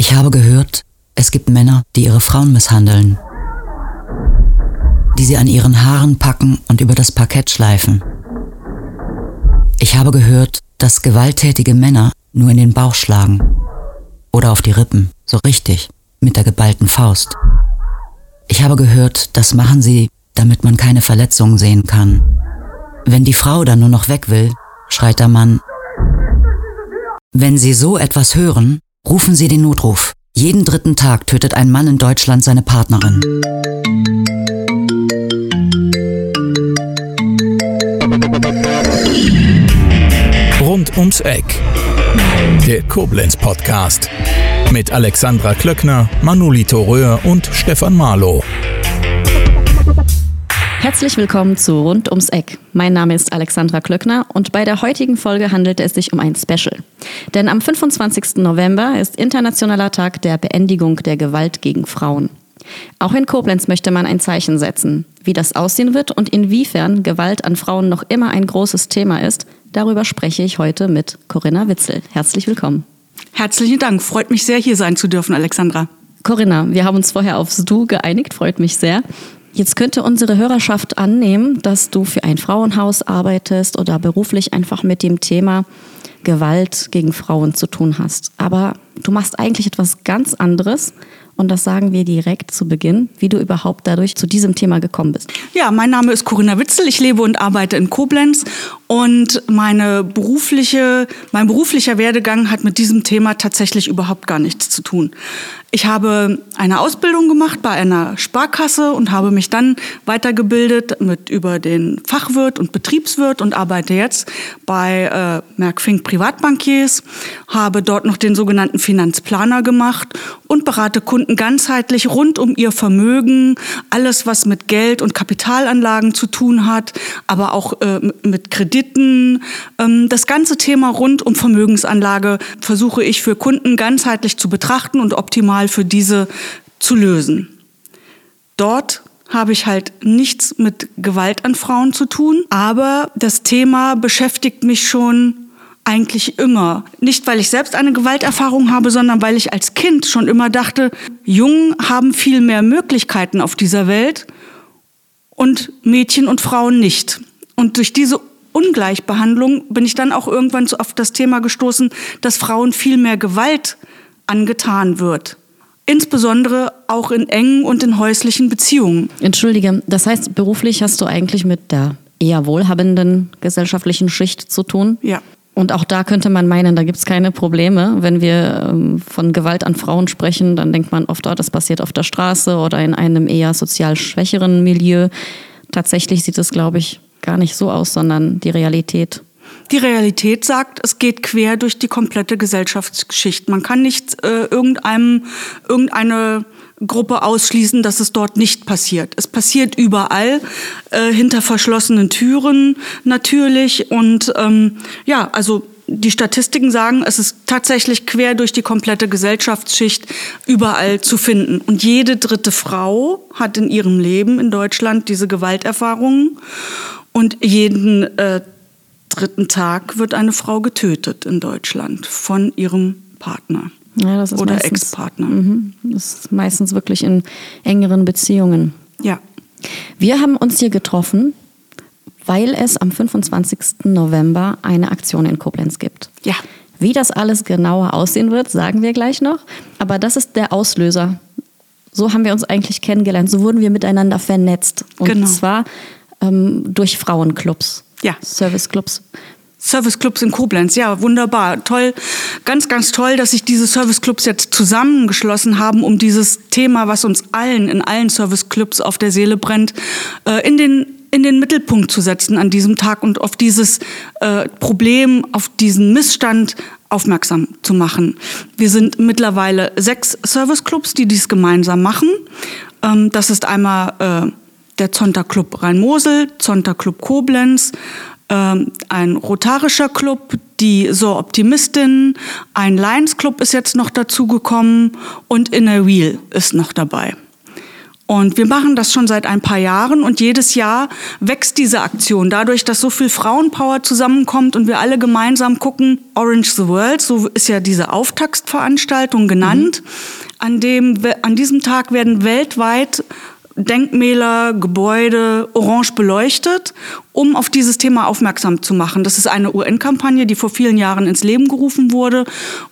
Ich habe gehört, es gibt Männer, die ihre Frauen misshandeln, die sie an ihren Haaren packen und über das Parkett schleifen. Ich habe gehört, dass gewalttätige Männer nur in den Bauch schlagen oder auf die Rippen, so richtig, mit der geballten Faust. Ich habe gehört, das machen sie, damit man keine Verletzungen sehen kann. Wenn die Frau dann nur noch weg will, schreit der Mann, wenn Sie so etwas hören, rufen Sie den Notruf. Jeden dritten Tag tötet ein Mann in Deutschland seine Partnerin. Rund ums Eck. Der Koblenz Podcast. Mit Alexandra Klöckner, Manolito Röhr und Stefan Marlow. Herzlich willkommen zu Rund ums Eck. Mein Name ist Alexandra Klöckner und bei der heutigen Folge handelt es sich um ein Special. Denn am 25. November ist Internationaler Tag der Beendigung der Gewalt gegen Frauen. Auch in Koblenz möchte man ein Zeichen setzen. Wie das aussehen wird und inwiefern Gewalt an Frauen noch immer ein großes Thema ist, darüber spreche ich heute mit Corinna Witzel. Herzlich willkommen. Herzlichen Dank. Freut mich sehr, hier sein zu dürfen, Alexandra. Corinna, wir haben uns vorher aufs Du geeinigt, freut mich sehr. Jetzt könnte unsere Hörerschaft annehmen, dass du für ein Frauenhaus arbeitest oder beruflich einfach mit dem Thema Gewalt gegen Frauen zu tun hast. Aber du machst eigentlich etwas ganz anderes und das sagen wir direkt zu Beginn, wie du überhaupt dadurch zu diesem Thema gekommen bist. Ja, mein Name ist Corinna Witzel. Ich lebe und arbeite in Koblenz und meine berufliche, mein beruflicher Werdegang hat mit diesem Thema tatsächlich überhaupt gar nichts zu tun. Ich habe eine Ausbildung gemacht bei einer Sparkasse und habe mich dann weitergebildet mit über den Fachwirt und Betriebswirt und arbeite jetzt bei äh, Merck Privatbankiers, habe dort noch den sogenannten Finanzplaner gemacht und berate Kunden ganzheitlich rund um ihr Vermögen, alles was mit Geld und Kapitalanlagen zu tun hat, aber auch äh, mit Krediten. Ähm, das ganze Thema rund um Vermögensanlage versuche ich für Kunden ganzheitlich zu betrachten und optimal mal für diese zu lösen. Dort habe ich halt nichts mit Gewalt an Frauen zu tun, aber das Thema beschäftigt mich schon eigentlich immer. Nicht, weil ich selbst eine Gewalterfahrung habe, sondern weil ich als Kind schon immer dachte, Jungen haben viel mehr Möglichkeiten auf dieser Welt und Mädchen und Frauen nicht. Und durch diese Ungleichbehandlung bin ich dann auch irgendwann so auf das Thema gestoßen, dass Frauen viel mehr Gewalt angetan wird. Insbesondere auch in engen und in häuslichen Beziehungen. Entschuldige, das heißt, beruflich hast du eigentlich mit der eher wohlhabenden gesellschaftlichen Schicht zu tun? Ja. Und auch da könnte man meinen, da gibt es keine Probleme. Wenn wir ähm, von Gewalt an Frauen sprechen, dann denkt man oft, oh, das passiert auf der Straße oder in einem eher sozial schwächeren Milieu. Tatsächlich sieht es, glaube ich, gar nicht so aus, sondern die Realität die Realität sagt, es geht quer durch die komplette Gesellschaftsgeschichte. Man kann nicht äh, irgendeinem, irgendeine Gruppe ausschließen, dass es dort nicht passiert. Es passiert überall, äh, hinter verschlossenen Türen natürlich. Und ähm, ja, also die Statistiken sagen, es ist tatsächlich quer durch die komplette Gesellschaftsschicht überall zu finden. Und jede dritte Frau hat in ihrem Leben in Deutschland diese Gewalterfahrungen. Und jeden äh, dritten Tag wird eine Frau getötet in Deutschland von ihrem Partner ja, oder Ex-Partner. Mhm, das ist meistens wirklich in engeren Beziehungen. Ja. Wir haben uns hier getroffen, weil es am 25. November eine Aktion in Koblenz gibt. Ja. Wie das alles genauer aussehen wird, sagen wir gleich noch. Aber das ist der Auslöser. So haben wir uns eigentlich kennengelernt. So wurden wir miteinander vernetzt. Und genau. zwar ähm, durch Frauenclubs. Ja. Serviceclubs. Serviceclubs in Koblenz, ja, wunderbar. Toll, ganz, ganz toll, dass sich diese Serviceclubs jetzt zusammengeschlossen haben, um dieses Thema, was uns allen in allen Serviceclubs auf der Seele brennt, äh, in den in den Mittelpunkt zu setzen an diesem Tag und auf dieses äh, Problem, auf diesen Missstand aufmerksam zu machen. Wir sind mittlerweile sechs Serviceclubs, die dies gemeinsam machen. Ähm, das ist einmal äh, der Zonta Club Rhein-Mosel, Zonta Club Koblenz, ähm, ein rotarischer Club, die So Optimistin, ein Lions Club ist jetzt noch dazugekommen und Inner Wheel ist noch dabei. Und wir machen das schon seit ein paar Jahren und jedes Jahr wächst diese Aktion. Dadurch, dass so viel Frauenpower zusammenkommt und wir alle gemeinsam gucken, Orange the World, so ist ja diese Auftaktsveranstaltung genannt, mhm. an dem, an diesem Tag werden weltweit Denkmäler, Gebäude orange beleuchtet, um auf dieses Thema aufmerksam zu machen. Das ist eine UN-Kampagne, die vor vielen Jahren ins Leben gerufen wurde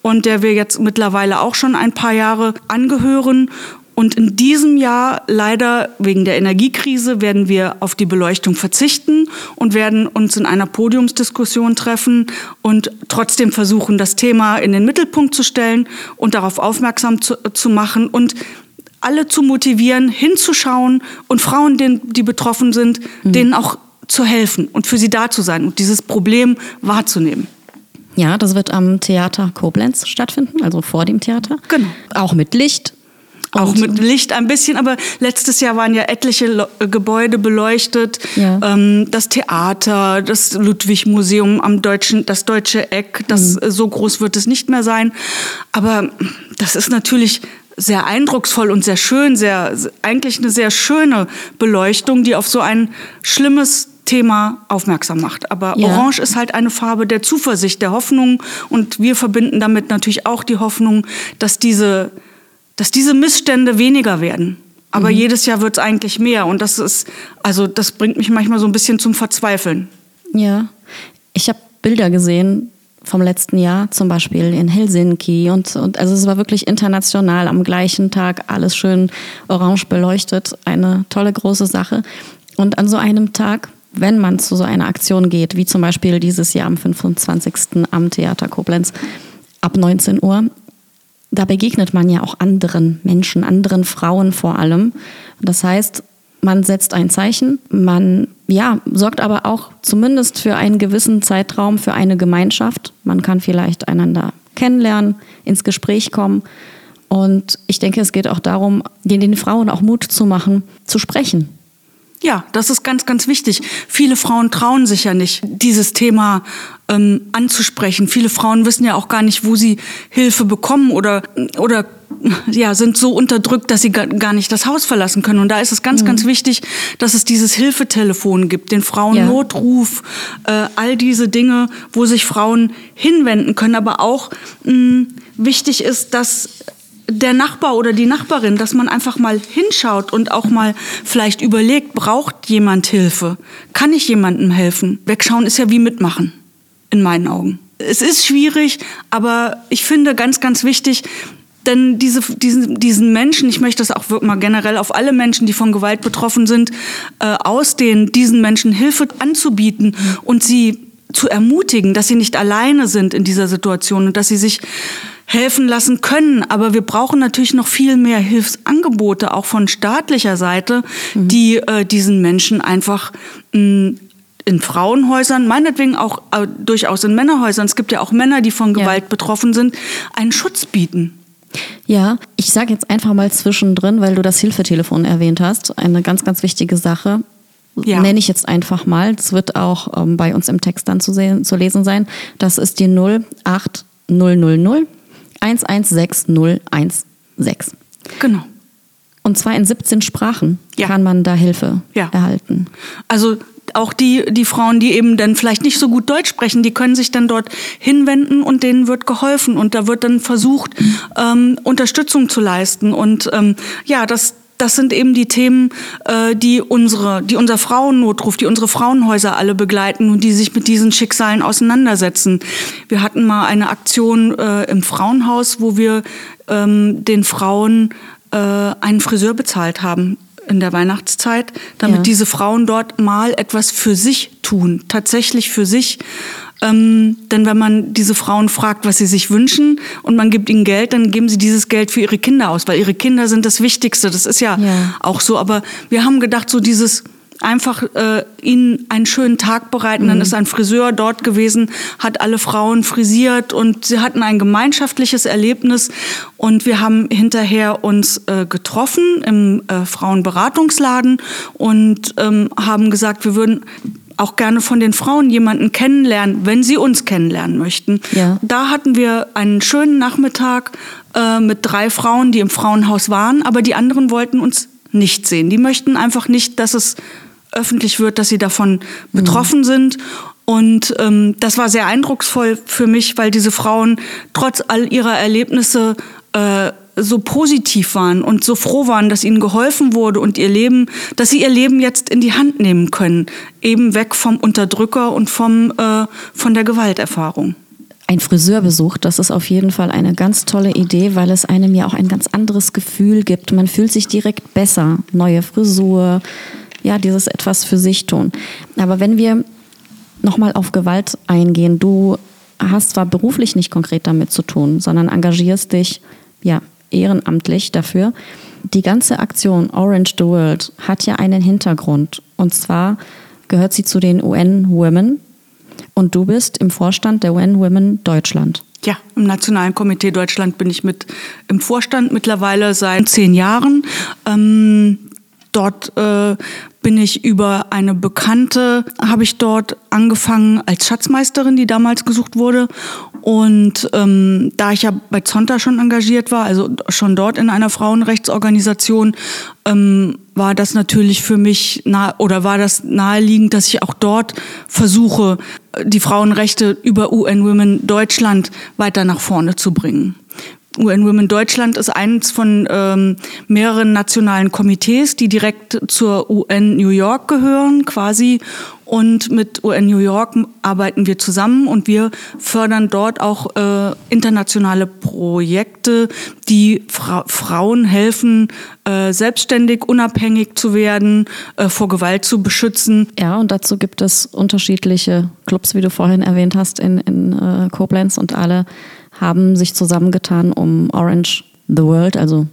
und der wir jetzt mittlerweile auch schon ein paar Jahre angehören. Und in diesem Jahr, leider wegen der Energiekrise, werden wir auf die Beleuchtung verzichten und werden uns in einer Podiumsdiskussion treffen und trotzdem versuchen, das Thema in den Mittelpunkt zu stellen und darauf aufmerksam zu, zu machen und alle zu motivieren, hinzuschauen und Frauen, die betroffen sind, mhm. denen auch zu helfen und für sie da zu sein und dieses Problem wahrzunehmen. Ja, das wird am Theater Koblenz stattfinden, also vor dem Theater. Genau. Auch mit Licht. Auch mit Licht ein bisschen, aber letztes Jahr waren ja etliche äh, Gebäude beleuchtet. Ja. Ähm, das Theater, das Ludwig-Museum am Deutschen, das Deutsche Eck, das, mhm. so groß wird es nicht mehr sein. Aber das ist natürlich sehr eindrucksvoll und sehr schön, sehr, eigentlich eine sehr schöne Beleuchtung, die auf so ein schlimmes Thema aufmerksam macht. Aber ja. Orange ist halt eine Farbe der Zuversicht, der Hoffnung und wir verbinden damit natürlich auch die Hoffnung, dass diese dass diese Missstände weniger werden. Aber mhm. jedes Jahr wird es eigentlich mehr. Und das ist, also das bringt mich manchmal so ein bisschen zum Verzweifeln. Ja, ich habe Bilder gesehen vom letzten Jahr, zum Beispiel in Helsinki. Und, und also es war wirklich international am gleichen Tag, alles schön orange beleuchtet. Eine tolle große Sache. Und an so einem Tag wenn man zu so einer Aktion geht, wie zum Beispiel dieses Jahr am 25. am Theater Koblenz ab 19 Uhr, da begegnet man ja auch anderen Menschen, anderen Frauen vor allem. Das heißt, man setzt ein Zeichen, man ja, sorgt aber auch zumindest für einen gewissen Zeitraum für eine Gemeinschaft. Man kann vielleicht einander kennenlernen, ins Gespräch kommen. Und ich denke, es geht auch darum, den Frauen auch Mut zu machen, zu sprechen, ja, das ist ganz, ganz wichtig. Viele Frauen trauen sich ja nicht, dieses Thema ähm, anzusprechen. Viele Frauen wissen ja auch gar nicht, wo sie Hilfe bekommen oder, oder ja, sind so unterdrückt, dass sie gar nicht das Haus verlassen können. Und da ist es ganz, mhm. ganz wichtig, dass es dieses Hilfetelefon gibt, den Frauennotruf, ja. äh, all diese Dinge, wo sich Frauen hinwenden können. Aber auch mh, wichtig ist, dass der Nachbar oder die Nachbarin, dass man einfach mal hinschaut und auch mal vielleicht überlegt, braucht jemand Hilfe? Kann ich jemandem helfen? Wegschauen ist ja wie mitmachen, in meinen Augen. Es ist schwierig, aber ich finde ganz, ganz wichtig, denn diese, diesen, diesen Menschen, ich möchte das auch mal generell auf alle Menschen, die von Gewalt betroffen sind, äh, ausdehnen, diesen Menschen Hilfe anzubieten und sie zu ermutigen, dass sie nicht alleine sind in dieser Situation und dass sie sich helfen lassen können. Aber wir brauchen natürlich noch viel mehr Hilfsangebote, auch von staatlicher Seite, mhm. die äh, diesen Menschen einfach mh, in Frauenhäusern, meinetwegen auch äh, durchaus in Männerhäusern, es gibt ja auch Männer, die von Gewalt ja. betroffen sind, einen Schutz bieten. Ja, ich sage jetzt einfach mal zwischendrin, weil du das Hilfetelefon erwähnt hast, eine ganz, ganz wichtige Sache. Ja. Nenne ich jetzt einfach mal. Es wird auch ähm, bei uns im Text dann zu, sehen, zu lesen sein. Das ist die 08000 116016. Genau. Und zwar in 17 Sprachen ja. kann man da Hilfe ja. erhalten. Also auch die, die Frauen, die eben dann vielleicht nicht so gut Deutsch sprechen, die können sich dann dort hinwenden und denen wird geholfen und da wird dann versucht, ähm, Unterstützung zu leisten. Und ähm, ja, das, das sind eben die Themen, äh, die unsere, die unser Frauennotruf, die unsere Frauenhäuser alle begleiten und die sich mit diesen Schicksalen auseinandersetzen. Wir hatten mal eine Aktion äh, im Frauenhaus, wo wir ähm, den Frauen äh, einen Friseur bezahlt haben in der Weihnachtszeit, damit ja. diese Frauen dort mal etwas für sich tun, tatsächlich für sich. Ähm, denn wenn man diese Frauen fragt, was sie sich wünschen und man gibt ihnen Geld, dann geben sie dieses Geld für ihre Kinder aus, weil ihre Kinder sind das Wichtigste. Das ist ja, ja. auch so. Aber wir haben gedacht, so dieses einfach äh, ihnen einen schönen Tag bereiten. Mhm. Dann ist ein Friseur dort gewesen, hat alle Frauen frisiert und sie hatten ein gemeinschaftliches Erlebnis. Und wir haben hinterher uns äh, getroffen im äh, Frauenberatungsladen und ähm, haben gesagt, wir würden auch gerne von den Frauen jemanden kennenlernen, wenn sie uns kennenlernen möchten. Ja. Da hatten wir einen schönen Nachmittag äh, mit drei Frauen, die im Frauenhaus waren, aber die anderen wollten uns nicht sehen. Die möchten einfach nicht, dass es öffentlich wird, dass sie davon betroffen sind. Und ähm, das war sehr eindrucksvoll für mich, weil diese Frauen trotz all ihrer Erlebnisse äh, so positiv waren und so froh waren, dass ihnen geholfen wurde und ihr Leben, dass sie ihr Leben jetzt in die Hand nehmen können, eben weg vom Unterdrücker und vom äh, von der Gewalterfahrung. Ein Friseurbesuch, das ist auf jeden Fall eine ganz tolle Idee, weil es einem ja auch ein ganz anderes Gefühl gibt. Man fühlt sich direkt besser. Neue Frisur, ja, dieses etwas für sich tun. Aber wenn wir nochmal auf Gewalt eingehen, du hast zwar beruflich nicht konkret damit zu tun, sondern engagierst dich ja ehrenamtlich dafür. Die ganze Aktion Orange the World hat ja einen Hintergrund. Und zwar gehört sie zu den UN Women. Und du bist im Vorstand der UN Women Deutschland. Ja, im Nationalen Komitee Deutschland bin ich mit im Vorstand mittlerweile seit zehn Jahren. Ähm, dort äh, bin ich über eine Bekannte, habe ich dort angefangen als Schatzmeisterin, die damals gesucht wurde. Und ähm, da ich ja bei Zonta schon engagiert war, also schon dort in einer Frauenrechtsorganisation, ähm, war das natürlich für mich nah oder war das naheliegend, dass ich auch dort versuche, die Frauenrechte über UN Women Deutschland weiter nach vorne zu bringen. UN Women Deutschland ist eines von ähm, mehreren nationalen Komitees, die direkt zur UN New York gehören, quasi. Und mit UN New York arbeiten wir zusammen und wir fördern dort auch äh, internationale Projekte, die Fra Frauen helfen, äh, selbstständig, unabhängig zu werden, äh, vor Gewalt zu beschützen. Ja, und dazu gibt es unterschiedliche Clubs, wie du vorhin erwähnt hast, in, in äh, Koblenz und alle haben sich zusammengetan, um Orange the World, also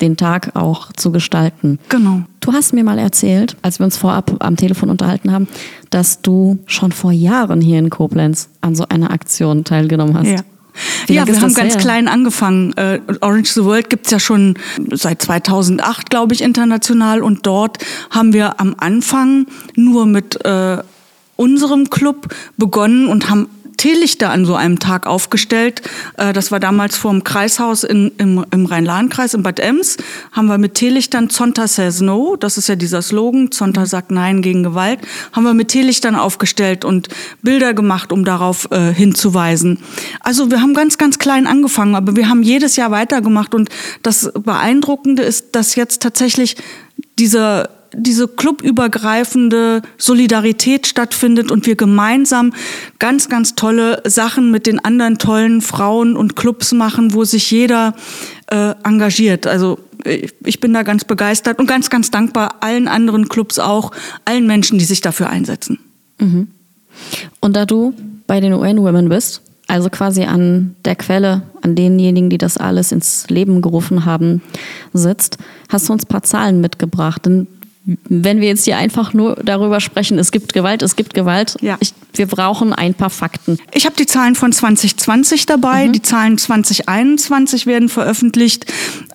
den Tag auch zu gestalten. Genau. Du hast mir mal erzählt, als wir uns vorab am Telefon unterhalten haben, dass du schon vor Jahren hier in Koblenz an so einer Aktion teilgenommen hast. Ja. ja, wir haben ganz her? klein angefangen. Äh, Orange the World gibt's ja schon seit 2008, glaube ich, international. Und dort haben wir am Anfang nur mit äh, unserem Club begonnen und haben Teelichter an so einem Tag aufgestellt. Äh, das war damals vor dem Kreishaus in, im, im Rhein-Lahn-Kreis in Bad Ems. Haben wir mit Teelichtern Zonta says no, das ist ja dieser Slogan, Zonta sagt Nein gegen Gewalt, haben wir mit Teelichtern aufgestellt und Bilder gemacht, um darauf äh, hinzuweisen. Also wir haben ganz, ganz klein angefangen, aber wir haben jedes Jahr weitergemacht und das Beeindruckende ist, dass jetzt tatsächlich dieser diese clubübergreifende Solidarität stattfindet und wir gemeinsam ganz, ganz tolle Sachen mit den anderen tollen Frauen und Clubs machen, wo sich jeder äh, engagiert. Also ich bin da ganz begeistert und ganz, ganz dankbar allen anderen Clubs auch, allen Menschen, die sich dafür einsetzen. Mhm. Und da du bei den UN Women bist, also quasi an der Quelle, an denjenigen, die das alles ins Leben gerufen haben, sitzt, hast du uns ein paar Zahlen mitgebracht. Denn wenn wir jetzt hier einfach nur darüber sprechen, es gibt Gewalt, es gibt Gewalt, ja. Ich, wir brauchen ein paar Fakten. Ich habe die Zahlen von 2020 dabei, mhm. die Zahlen 2021 werden veröffentlicht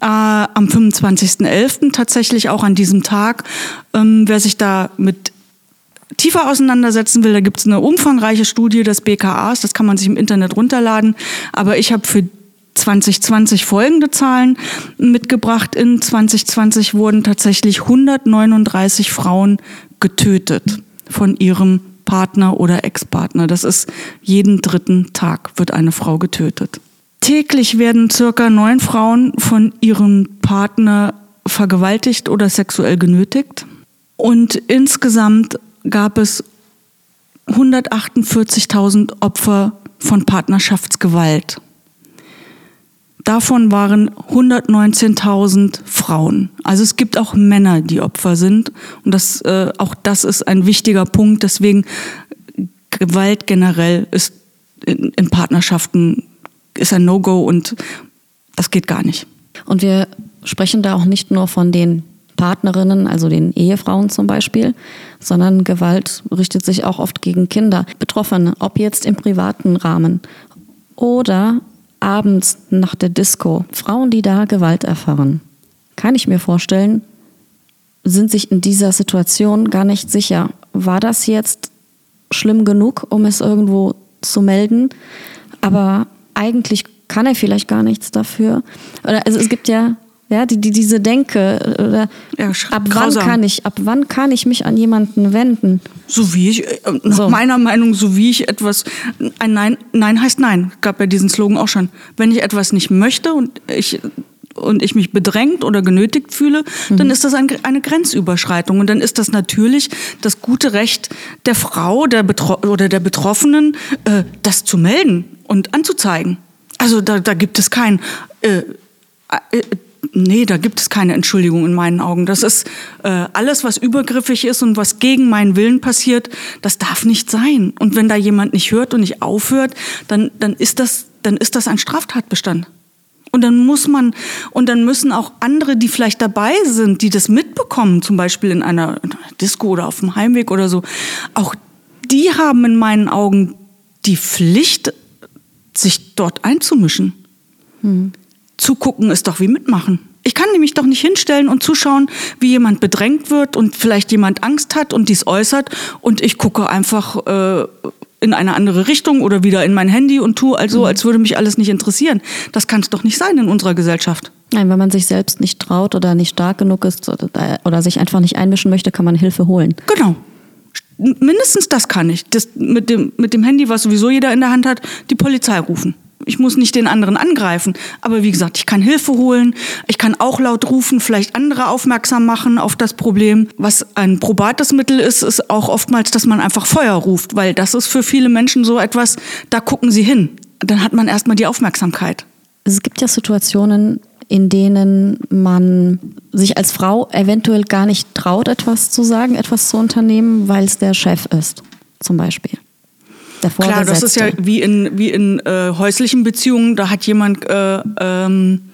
äh, am 25.11. tatsächlich auch an diesem Tag. Ähm, wer sich da mit tiefer auseinandersetzen will, da gibt es eine umfangreiche Studie des BKAs, das kann man sich im Internet runterladen. Aber ich habe für 2020 folgende Zahlen mitgebracht. In 2020 wurden tatsächlich 139 Frauen getötet von ihrem Partner oder Ex-Partner. Das ist jeden dritten Tag wird eine Frau getötet. Täglich werden circa neun Frauen von ihrem Partner vergewaltigt oder sexuell genötigt. Und insgesamt gab es 148.000 Opfer von Partnerschaftsgewalt. Davon waren 119.000 Frauen. Also es gibt auch Männer, die Opfer sind. Und das, äh, auch das ist ein wichtiger Punkt. Deswegen Gewalt generell ist in, in Partnerschaften ist ein No-Go und das geht gar nicht. Und wir sprechen da auch nicht nur von den Partnerinnen, also den Ehefrauen zum Beispiel, sondern Gewalt richtet sich auch oft gegen Kinder, Betroffene, ob jetzt im privaten Rahmen oder abends nach der Disco, Frauen, die da Gewalt erfahren, kann ich mir vorstellen, sind sich in dieser Situation gar nicht sicher. War das jetzt schlimm genug, um es irgendwo zu melden? Aber eigentlich kann er vielleicht gar nichts dafür. also es gibt ja Ja, die, die, diese Denke, oder Ja, ab wann kann ich, ab wann kann ich mich an jemanden wenden? So wie ich, äh, nach So. meiner Meinung, so wie ich etwas, ein Nein, Nein heißt Nein, gab ja diesen Slogan auch schon. Wenn ich etwas nicht möchte und ich, und ich mich bedrängt oder genötigt fühle, dann ist das ein, eine Grenzüberschreitung. Und dann ist das natürlich das gute Recht der Frau der Betro oder der Betroffenen, äh, das zu melden und anzuzeigen. Also da, da gibt es kein, äh, äh, nee, da gibt es keine Entschuldigung in meinen Augen. Das ist äh, alles, was übergriffig ist und was gegen meinen Willen passiert, das darf nicht sein. Und wenn da jemand nicht hört und nicht aufhört, dann, dann, ist, das, dann ist das ein Straftatbestand. Und dann muss man, und dann müssen auch andere, die vielleicht dabei sind, die das mitbekommen, zum Beispiel in einer Disco oder auf dem Heimweg oder so, auch die haben in meinen Augen die Pflicht, sich dort einzumischen. Zugucken ist doch wie mitmachen. Ich kann nämlich doch nicht hinstellen und zuschauen, wie jemand bedrängt wird und vielleicht jemand Angst hat und dies äußert und ich gucke einfach äh, in eine andere Richtung oder wieder in mein Handy und tue also, als würde mich alles nicht interessieren. Das kann es doch nicht sein in unserer Gesellschaft. Nein, wenn man sich selbst nicht traut oder nicht stark genug ist oder, oder sich einfach nicht einmischen möchte, kann man Hilfe holen. Genau. Mindestens das kann ich. Das mit, dem, mit dem Handy, was sowieso jeder in der Hand hat, die Polizei rufen. Ich muss nicht den anderen angreifen. Aber wie gesagt, ich kann Hilfe holen. Ich kann auch laut rufen, vielleicht andere aufmerksam machen auf das Problem. Was ein probates Mittel ist, ist auch oftmals, dass man einfach Feuer ruft. Weil das ist für viele Menschen so etwas, da gucken sie hin. Dann hat man erstmal die Aufmerksamkeit. Es gibt ja Situationen, in denen man sich als Frau eventuell gar nicht traut, etwas zu sagen, etwas zu unternehmen, weil es der Chef ist, zum Beispiel. Der Klar, das ist ja wie in, wie in äh, häuslichen Beziehungen, da hat jemand äh, ähm,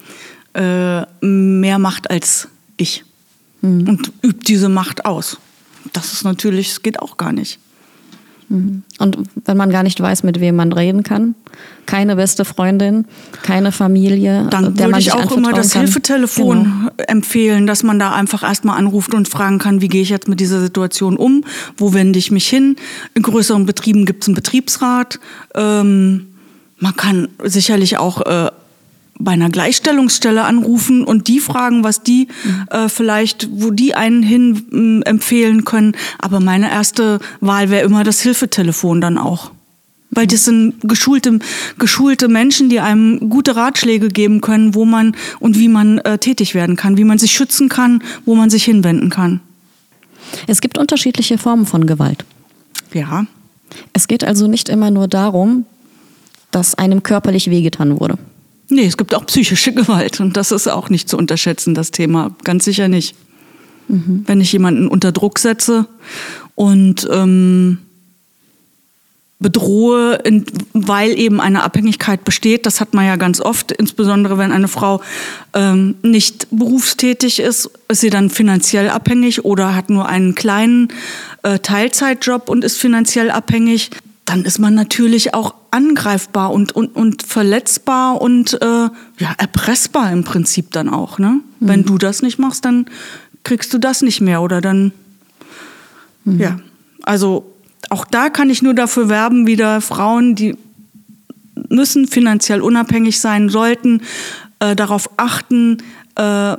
äh, mehr Macht als ich und übt diese Macht aus. Das ist natürlich, das geht auch gar nicht. Und wenn man gar nicht weiß, mit wem man reden kann, keine beste Freundin, keine Familie, Dann der würde ich auch immer das kann. Hilfetelefon Genau. empfehlen, dass man da einfach erstmal anruft und fragen kann, wie gehe ich jetzt mit dieser Situation um, wo wende ich mich hin. In größeren Betrieben gibt es einen Betriebsrat. Ähm, man kann sicherlich auch äh, bei einer Gleichstellungsstelle anrufen und die fragen, was die äh, vielleicht, wo die einen hin ähm, empfehlen können. Aber meine erste Wahl wäre immer das Hilfetelefon dann auch. Weil das sind geschulte, geschulte Menschen, die einem gute Ratschläge geben können, wo man und wie man äh, tätig werden kann, wie man sich schützen kann, wo man sich hinwenden kann. Es gibt unterschiedliche Formen von Gewalt. Ja, Es geht also nicht immer nur darum, dass einem körperlich wehgetan wurde. Nee, es gibt auch psychische Gewalt und das ist auch nicht zu unterschätzen, das Thema. Ganz sicher nicht. Wenn ich jemanden unter Druck setze und ähm, bedrohe, weil eben eine Abhängigkeit besteht. Das hat man ja ganz oft, insbesondere wenn eine Frau ähm, nicht berufstätig ist, ist sie dann finanziell abhängig oder hat nur einen kleinen äh, Teilzeitjob und ist finanziell abhängig. Dann ist man natürlich auch angreifbar und, und, und verletzbar und äh, ja, erpressbar im Prinzip dann auch. Ne? Wenn du das nicht machst, dann kriegst du das nicht mehr oder dann ja, also auch da kann ich nur dafür werben, wieder Frauen, die müssen finanziell unabhängig sein, sollten äh, darauf achten, äh,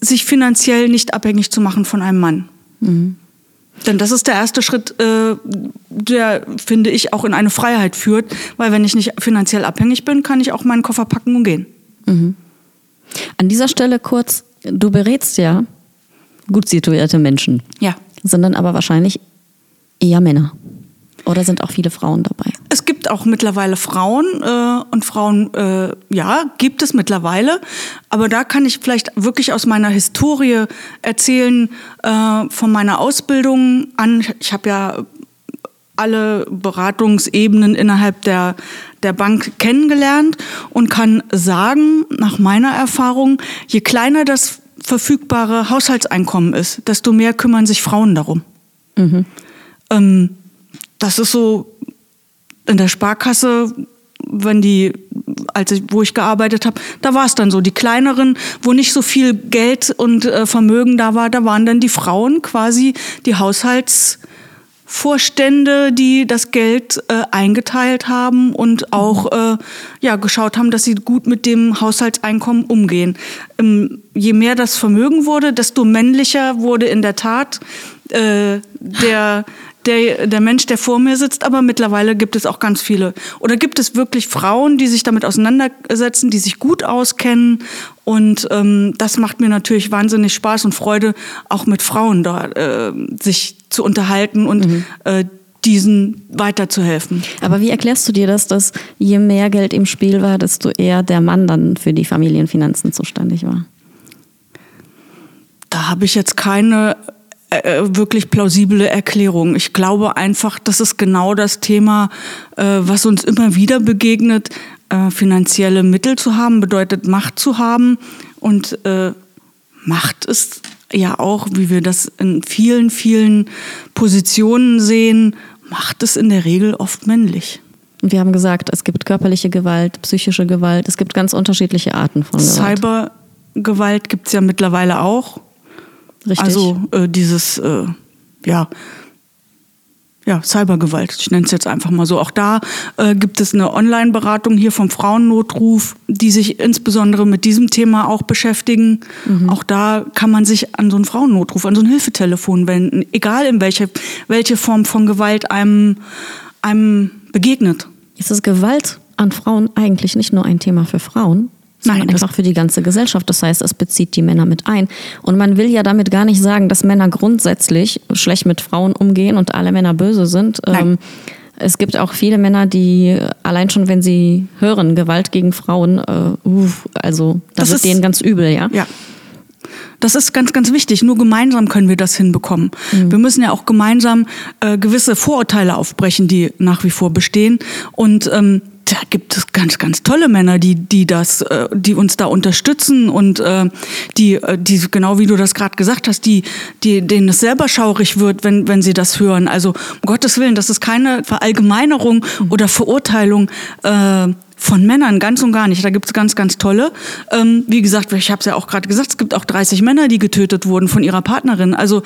sich finanziell nicht abhängig zu machen von einem Mann. Denn das ist der erste Schritt, äh, der, finde ich, auch in eine Freiheit führt, weil wenn ich nicht finanziell abhängig bin, kann ich auch meinen Koffer packen und gehen. An dieser Stelle kurz, du berätst ja gut situierte Menschen, Ja. sind dann aber wahrscheinlich eher Männer. Oder sind auch viele Frauen dabei? Es gibt auch mittlerweile Frauen äh, und Frauen, äh, ja, gibt es mittlerweile. Aber da kann ich vielleicht wirklich aus meiner Historie erzählen, äh, von meiner Ausbildung an. Ich habe ja alle Beratungsebenen innerhalb der, der Bank kennengelernt und kann sagen, nach meiner Erfahrung, je kleiner das verfügbare Haushaltseinkommen ist, desto mehr kümmern sich Frauen darum. Ähm, das ist so in der Sparkasse, wenn die, als ich, wo ich gearbeitet habe, da war es dann so. Die kleineren, wo nicht so viel Geld und äh, Vermögen da war, da waren dann die Frauen quasi die Vorstände, die das Geld äh, eingeteilt haben und auch äh, ja, geschaut haben, dass sie gut mit dem Haushaltseinkommen umgehen. Ähm, je mehr das Vermögen wurde, desto männlicher wurde in der Tat äh, der, der, der Mensch, der vor mir sitzt, aber mittlerweile gibt es auch ganz viele. Oder gibt es wirklich Frauen, die sich damit auseinandersetzen, die sich gut auskennen? Und ähm, das macht mir natürlich wahnsinnig Spaß und Freude, auch mit Frauen da äh, sich zu unterhalten und mhm. äh, diesen weiterzuhelfen. Aber wie erklärst du dir das, dass je mehr Geld im Spiel war, desto eher der Mann dann für die Familienfinanzen zuständig war? Da habe ich jetzt keine äh, wirklich plausible Erklärung. Ich glaube einfach, das ist genau das Thema, äh, was uns immer wieder begegnet. Äh, finanzielle Mittel zu haben bedeutet Macht zu haben und äh, Macht ist ja auch, wie wir das in vielen, vielen Positionen sehen, Macht ist in der Regel oft männlich. Wir haben gesagt, es gibt körperliche Gewalt, psychische Gewalt, es gibt ganz unterschiedliche Arten von Gewalt. Cybergewalt gibt es ja mittlerweile auch. Richtig. Also äh, dieses, äh, ja, ja, Cybergewalt, ich nenne es jetzt einfach mal so. Auch da äh, gibt es eine Online-Beratung hier vom Frauennotruf, die sich insbesondere mit diesem Thema auch beschäftigen. Mhm. Auch da kann man sich an so einen Frauennotruf, an so ein Hilfetelefon wenden, egal in welche, welche Form von Gewalt einem, einem begegnet. Ist es Gewalt an Frauen eigentlich nicht nur ein Thema für Frauen, Nein, einfach für die ganze Gesellschaft. Das heißt, es bezieht die Männer mit ein. Und man will ja damit gar nicht sagen, dass Männer grundsätzlich schlecht mit Frauen umgehen und alle Männer böse sind. Nein. Ähm, es gibt auch viele Männer, die allein schon, wenn sie hören, Gewalt gegen Frauen, äh, also das, das ist denen ganz übel, ja. Ja. Das ist ganz, ganz wichtig. Nur gemeinsam können wir das hinbekommen. Mhm. Wir müssen ja auch gemeinsam äh, gewisse Vorurteile aufbrechen, die nach wie vor bestehen. Und ähm, da gibt es ganz, ganz tolle Männer, die, die das, äh, die uns da unterstützen und äh, die, äh, die, genau wie du das gerade gesagt hast, die, die, denen es selber schaurig wird, wenn, wenn sie das hören. Also um Gottes Willen, das ist keine Verallgemeinerung oder Verurteilung äh, von Männern, ganz und gar nicht. Da gibt es ganz, ganz tolle. Ähm, wie gesagt, ich habe es ja auch gerade gesagt, es gibt auch 30 Männer, die getötet wurden von ihrer Partnerin. Also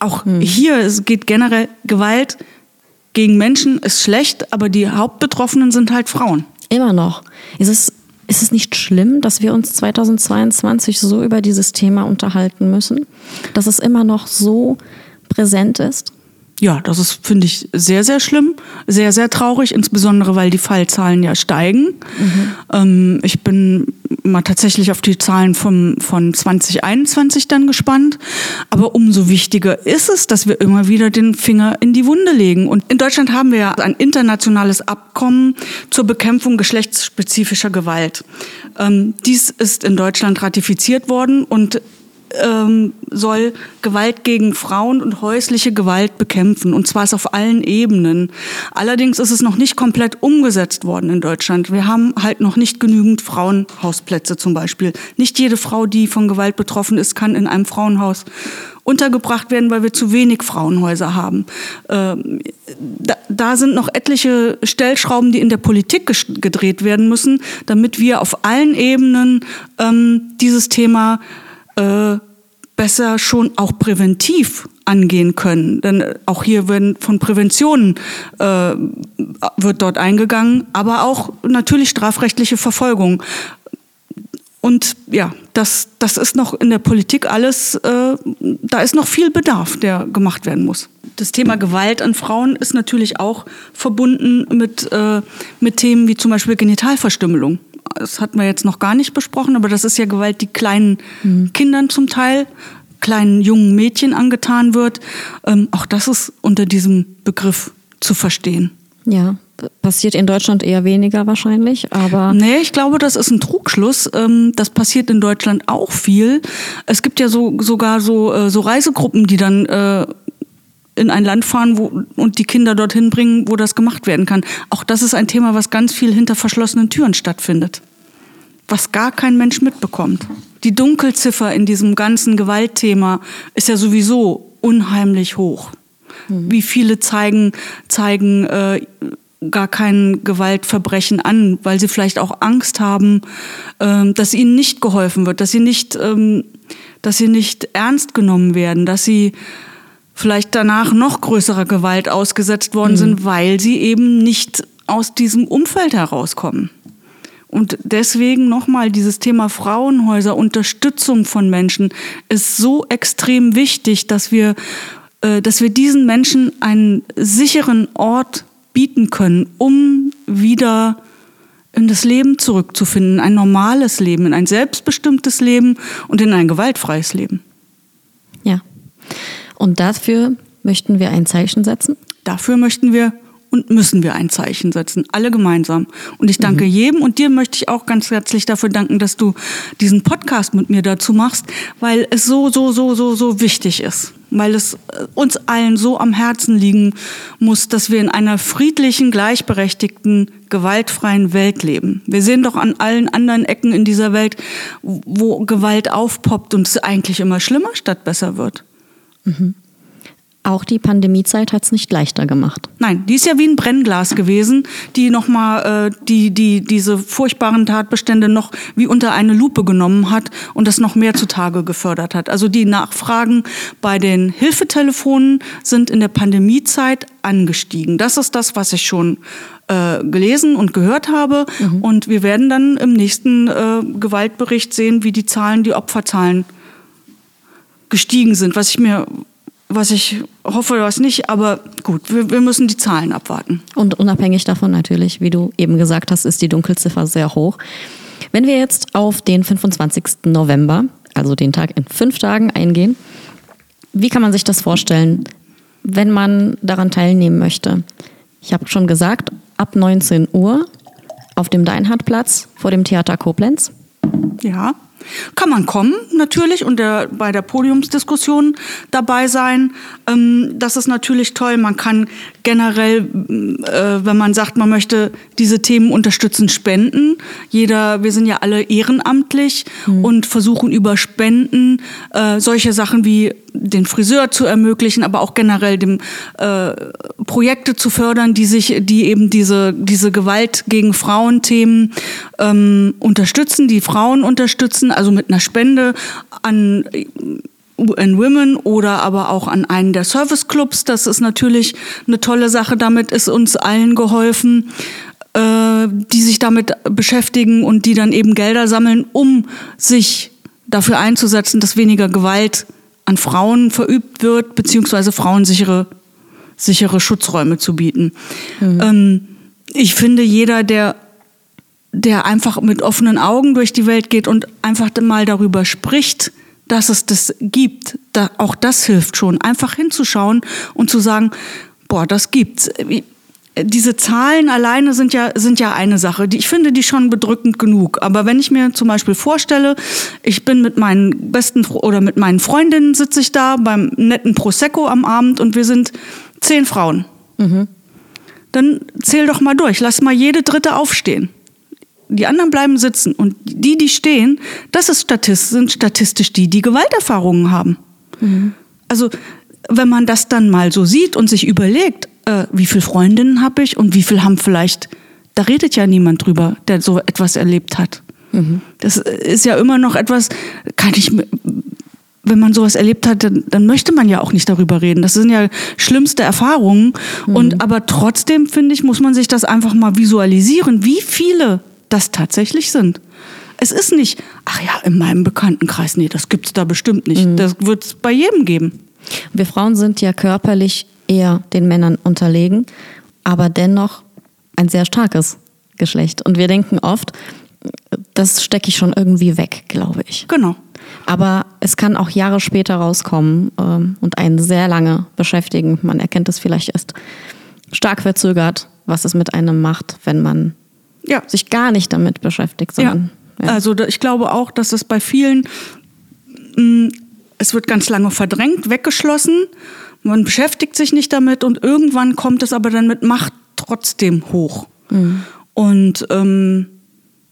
auch hm. hier, es geht generell Gewalt gegen Menschen ist schlecht, aber die Hauptbetroffenen sind halt Frauen. Immer noch. Ist es, ist es nicht schlimm, dass wir uns 2022 so über dieses Thema unterhalten müssen? Dass es immer noch so präsent ist? Ja, das ist, finde ich, sehr, sehr schlimm, sehr, sehr traurig, insbesondere weil die Fallzahlen ja steigen. Mhm. Ähm, ich bin mal tatsächlich auf die Zahlen vom, von 2021 dann gespannt. Aber umso wichtiger ist es, dass wir immer wieder den Finger in die Wunde legen. Und in Deutschland haben wir ja ein internationales Abkommen zur Bekämpfung geschlechtsspezifischer Gewalt. Ähm, dies ist in Deutschland ratifiziert worden und ähm, soll Gewalt gegen Frauen und häusliche Gewalt bekämpfen. Und zwar ist auf allen Ebenen. Allerdings ist es noch nicht komplett umgesetzt worden in Deutschland. Wir haben halt noch nicht genügend Frauenhausplätze zum Beispiel. Nicht jede Frau, die von Gewalt betroffen ist, kann in einem Frauenhaus untergebracht werden, weil wir zu wenig Frauenhäuser haben. Ähm, da, da, sind noch etliche Stellschrauben, die in der Politik gedreht werden müssen, damit wir auf allen Ebenen ähm, dieses Thema äh, besser schon auch präventiv angehen können. Denn auch hier werden von Prävention äh, wird dort eingegangen, aber auch natürlich strafrechtliche Verfolgung. Und ja, das, das ist noch in der Politik alles, äh, da ist noch viel Bedarf, der gemacht werden muss. Das Thema Gewalt an Frauen ist natürlich auch verbunden mit, äh, mit Themen wie zum Beispiel Genitalverstümmelung das hatten wir jetzt noch gar nicht besprochen, aber das ist ja Gewalt, die kleinen mhm. Kindern zum Teil, kleinen jungen Mädchen angetan wird. Ähm, auch das ist unter diesem Begriff zu verstehen. Ja, passiert in Deutschland eher weniger wahrscheinlich, aber. Nee, ich glaube, das ist ein Trugschluss. Ähm, das passiert in Deutschland auch viel. Es gibt ja so, sogar so, äh, so Reisegruppen, die dann äh, in ein Land fahren wo, und die Kinder dorthin bringen, wo das gemacht werden kann. Auch das ist ein Thema, was ganz viel hinter verschlossenen Türen stattfindet. Was gar kein Mensch mitbekommt. Die Dunkelziffer in diesem ganzen Gewaltthema ist ja sowieso unheimlich hoch. Mhm. Wie viele zeigen, zeigen äh, gar kein Gewaltverbrechen an, weil sie vielleicht auch Angst haben, äh, dass ihnen nicht geholfen wird, dass sie nicht, ähm, dass sie nicht ernst genommen werden, dass sie vielleicht danach noch größerer Gewalt ausgesetzt worden Mhm. sind, weil sie eben nicht aus diesem Umfeld herauskommen. Und deswegen nochmal dieses Thema Frauenhäuser, Unterstützung von Menschen ist so extrem wichtig, dass wir, äh, dass wir diesen Menschen einen sicheren Ort bieten können, um wieder in das Leben zurückzufinden, ein normales Leben, in ein selbstbestimmtes Leben und in ein gewaltfreies Leben. Ja. Und dafür möchten wir ein Zeichen setzen. Dafür möchten wir und müssen wir ein Zeichen setzen, alle gemeinsam. Und ich danke jedem und dir möchte ich auch ganz herzlich dafür danken, dass du diesen Podcast mit mir dazu machst, weil es so, so, so, so, so wichtig ist. Weil es äh, uns allen so am Herzen liegen muss, dass wir in einer friedlichen, gleichberechtigten, gewaltfreien Welt leben. Wir sehen doch an allen anderen Ecken in dieser Welt, wo Gewalt aufpoppt und es eigentlich immer schlimmer statt besser wird. Auch die Pandemiezeit hat es nicht leichter gemacht. Nein, die ist ja wie ein Brennglas gewesen, die nochmal äh, die, die, diese furchtbaren Tatbestände noch wie unter eine Lupe genommen hat und das noch mehr zutage gefördert hat. Also die Nachfragen bei den Hilfetelefonen sind in der Pandemiezeit angestiegen. Das ist das, was ich schon äh, gelesen und gehört habe. Und wir werden dann im nächsten äh, Gewaltbericht sehen, wie die Zahlen, die Opferzahlen gestiegen sind, was ich mir, was ich hoffe, was nicht, aber gut, wir, wir müssen die Zahlen abwarten. Und unabhängig davon natürlich, wie du eben gesagt hast, ist die Dunkelziffer sehr hoch. Wenn wir jetzt auf den 25. November, also den Tag in fünf Tagen eingehen, wie kann man sich das vorstellen, wenn man daran teilnehmen möchte? Ich habe schon gesagt, ab 19 Uhr auf dem Deinhardtplatz vor dem Theater Koblenz. Ja. Kann man kommen, natürlich, und der, bei der Podiumsdiskussion dabei sein. Ähm, das ist natürlich toll. Man kann generell, äh, wenn man sagt, man möchte diese Themen unterstützen, spenden. Jeder, wir sind ja alle ehrenamtlich und versuchen über Spenden äh, solche Sachen wie den Friseur zu ermöglichen, aber auch generell dem äh, Projekte zu fördern, die sich, die eben diese diese Gewalt gegen Frauenthemen ähm, unterstützen, die Frauen unterstützen, also mit einer Spende an UN Women oder aber auch an einen der Serviceclubs. Das ist natürlich eine tolle Sache. Damit ist uns allen geholfen, äh, die sich damit beschäftigen und die dann eben Gelder sammeln, um sich dafür einzusetzen, dass weniger Gewalt an Frauen verübt wird, beziehungsweise Frauen sichere, Schutzräume zu bieten. Ähm, ich finde, jeder, der, der einfach mit offenen Augen durch die Welt geht und einfach mal darüber spricht, dass es das gibt, da, auch das hilft schon, einfach hinzuschauen und zu sagen, boah, das gibt's. Diese Zahlen alleine sind ja, sind ja eine Sache. Die, ich finde die schon bedrückend genug. Aber wenn ich mir zum Beispiel vorstelle, ich bin mit meinen besten oder mit meinen Freundinnen sitze ich da beim netten Prosecco am Abend und wir sind zehn Frauen. Dann zähl doch mal durch. Lass mal jede dritte aufstehen. Die anderen bleiben sitzen. Und die, die stehen, das ist Statist, sind statistisch die, die Gewalterfahrungen haben. Also, wenn man das dann mal so sieht und sich überlegt, äh, wie viele Freundinnen habe ich und wie viel haben vielleicht, da redet ja niemand drüber, der so etwas erlebt hat. Das ist ja immer noch etwas, kann ich, wenn man sowas erlebt hat, dann, dann möchte man ja auch nicht darüber reden. Das sind ja schlimmste Erfahrungen. Und aber trotzdem finde ich, muss man sich das einfach mal visualisieren, wie viele das tatsächlich sind. Es ist nicht, ach ja, in meinem Bekanntenkreis, nee, das gibt's da bestimmt nicht. Das wird es bei jedem geben. Wir Frauen sind ja körperlich eher den Männern unterlegen, aber dennoch ein sehr starkes Geschlecht. Und wir denken oft, das stecke ich schon irgendwie weg, glaube ich. Genau. Aber es kann auch Jahre später rauskommen ähm, und einen sehr lange beschäftigen. Man erkennt es vielleicht erst stark verzögert, was es mit einem macht, wenn man Ja. sich gar nicht damit beschäftigt, Ja. sondern ja. Also da- ich glaube auch, dass es bei vielen, mh, es wird ganz lange verdrängt, weggeschlossen, man beschäftigt sich nicht damit und irgendwann kommt es aber dann mit Macht trotzdem hoch. Und ähm,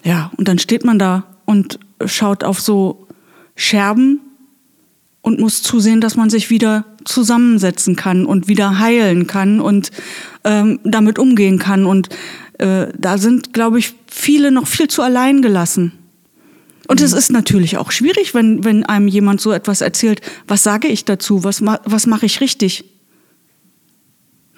ja, und dann steht man da und schaut auf so Scherben und muss zusehen, dass man sich wieder zusammensetzen kann und wieder heilen kann und ähm, damit umgehen kann. Und äh, da sind, glaube ich, viele noch viel zu allein gelassen. Und es ist natürlich auch schwierig, wenn, wenn einem jemand so etwas erzählt. Was sage ich dazu? Was, ma was mache ich richtig?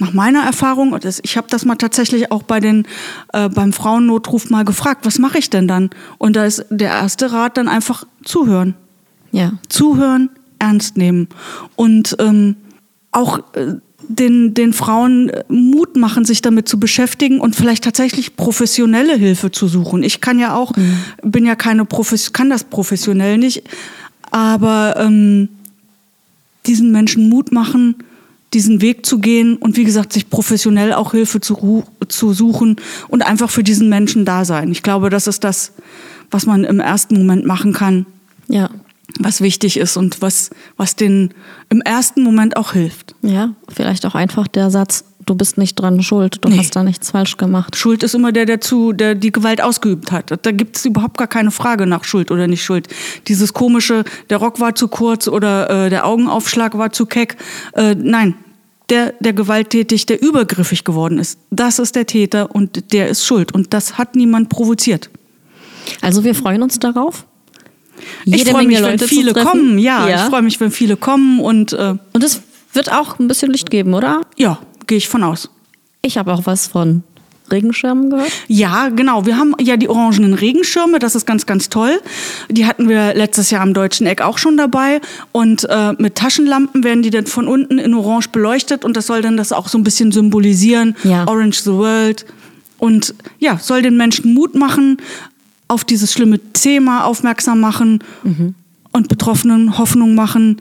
Nach meiner Erfahrung, ich habe das mal tatsächlich auch bei den, äh, beim Frauennotruf mal gefragt, was mache ich denn dann? Und da ist der erste Rat dann einfach zuhören. Ja. Zuhören, ernst nehmen. Und ähm, auch äh, den, den Frauen äh, Mut machen, sich damit zu beschäftigen und vielleicht tatsächlich professionelle Hilfe zu suchen. Ich kann ja auch, mhm. bin ja keine Profes kann das professionell nicht, aber ähm, diesen Menschen Mut machen, diesen Weg zu gehen und wie gesagt, sich professionell auch Hilfe zu, zu suchen und einfach für diesen Menschen da sein. Ich glaube, das ist das, was man im ersten Moment machen kann. Ja. Was wichtig ist und was, was den im ersten Moment auch hilft. Ja, vielleicht auch einfach der Satz, du bist nicht dran schuld, du nee. hast da nichts falsch gemacht. Schuld ist immer der, der zu, der die Gewalt ausgeübt hat. Da gibt es überhaupt gar keine Frage nach Schuld oder nicht Schuld. Dieses komische, der Rock war zu kurz oder äh, der Augenaufschlag war zu keck. Äh, nein, der, der gewalttätig, der übergriffig geworden ist, das ist der Täter und der ist schuld. Und das hat niemand provoziert. Also wir freuen uns darauf. Jede ich freue mich, Leute wenn viele kommen. Ja, ja. ich freue mich, wenn viele kommen und äh, und es wird auch ein bisschen Licht geben, oder? Ja, gehe ich von aus. Ich habe auch was von Regenschirmen gehört? Ja, genau. Wir haben ja die orangenen Regenschirme, das ist ganz, ganz toll. Die hatten wir letztes Jahr am Deutschen Eck auch schon dabei. Und äh, mit Taschenlampen werden die dann von unten in Orange beleuchtet und das soll dann das auch so ein bisschen symbolisieren. Ja. Orange the World. Und ja, soll den Menschen Mut machen, auf dieses schlimme Thema aufmerksam machen mhm. und Betroffenen Hoffnung machen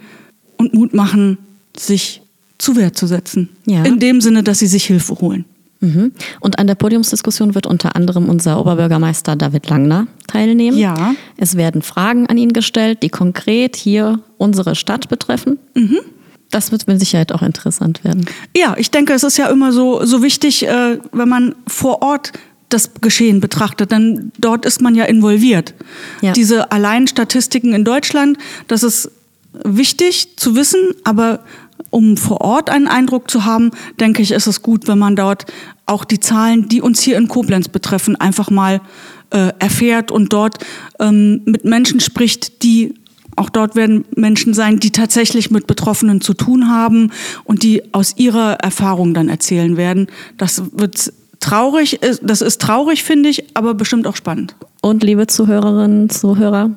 und Mut machen, sich zu Wehr zu setzen. Ja. In dem Sinne, dass sie sich Hilfe holen. Mhm. Und an der Podiumsdiskussion wird unter anderem unser Oberbürgermeister David Langner teilnehmen. Ja. Es werden Fragen an ihn gestellt, die konkret hier unsere Stadt betreffen. Mhm. Das wird mit Sicherheit auch interessant werden. Ja, ich denke, es ist ja immer so, so wichtig, äh, wenn man vor Ort das Geschehen betrachtet, denn dort ist man ja involviert. Ja. Diese Alleinstatistiken in Deutschland, das ist wichtig zu wissen, aber um vor Ort einen Eindruck zu haben, denke ich, ist es gut, wenn man dort auch die Zahlen, die uns hier in Koblenz betreffen, einfach mal äh, erfährt und dort ähm, mit Menschen spricht, die auch dort werden Menschen sein, die tatsächlich mit Betroffenen zu tun haben und die aus ihrer Erfahrung dann erzählen werden. Das wird traurig, das ist traurig, finde ich, aber bestimmt auch spannend. Und liebe Zuhörerinnen, Zuhörer,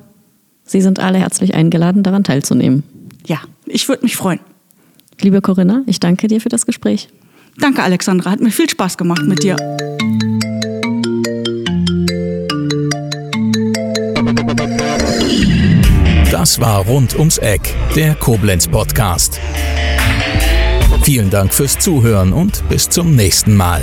Sie sind alle herzlich eingeladen, daran teilzunehmen. Ja, ich würde mich freuen. Liebe Corinna, ich danke dir für das Gespräch. Danke, Alexandra. Hat mir viel Spaß gemacht mit dir. Das war Rund ums Eck, der Koblenz Podcast. Vielen Dank fürs Zuhören und bis zum nächsten Mal.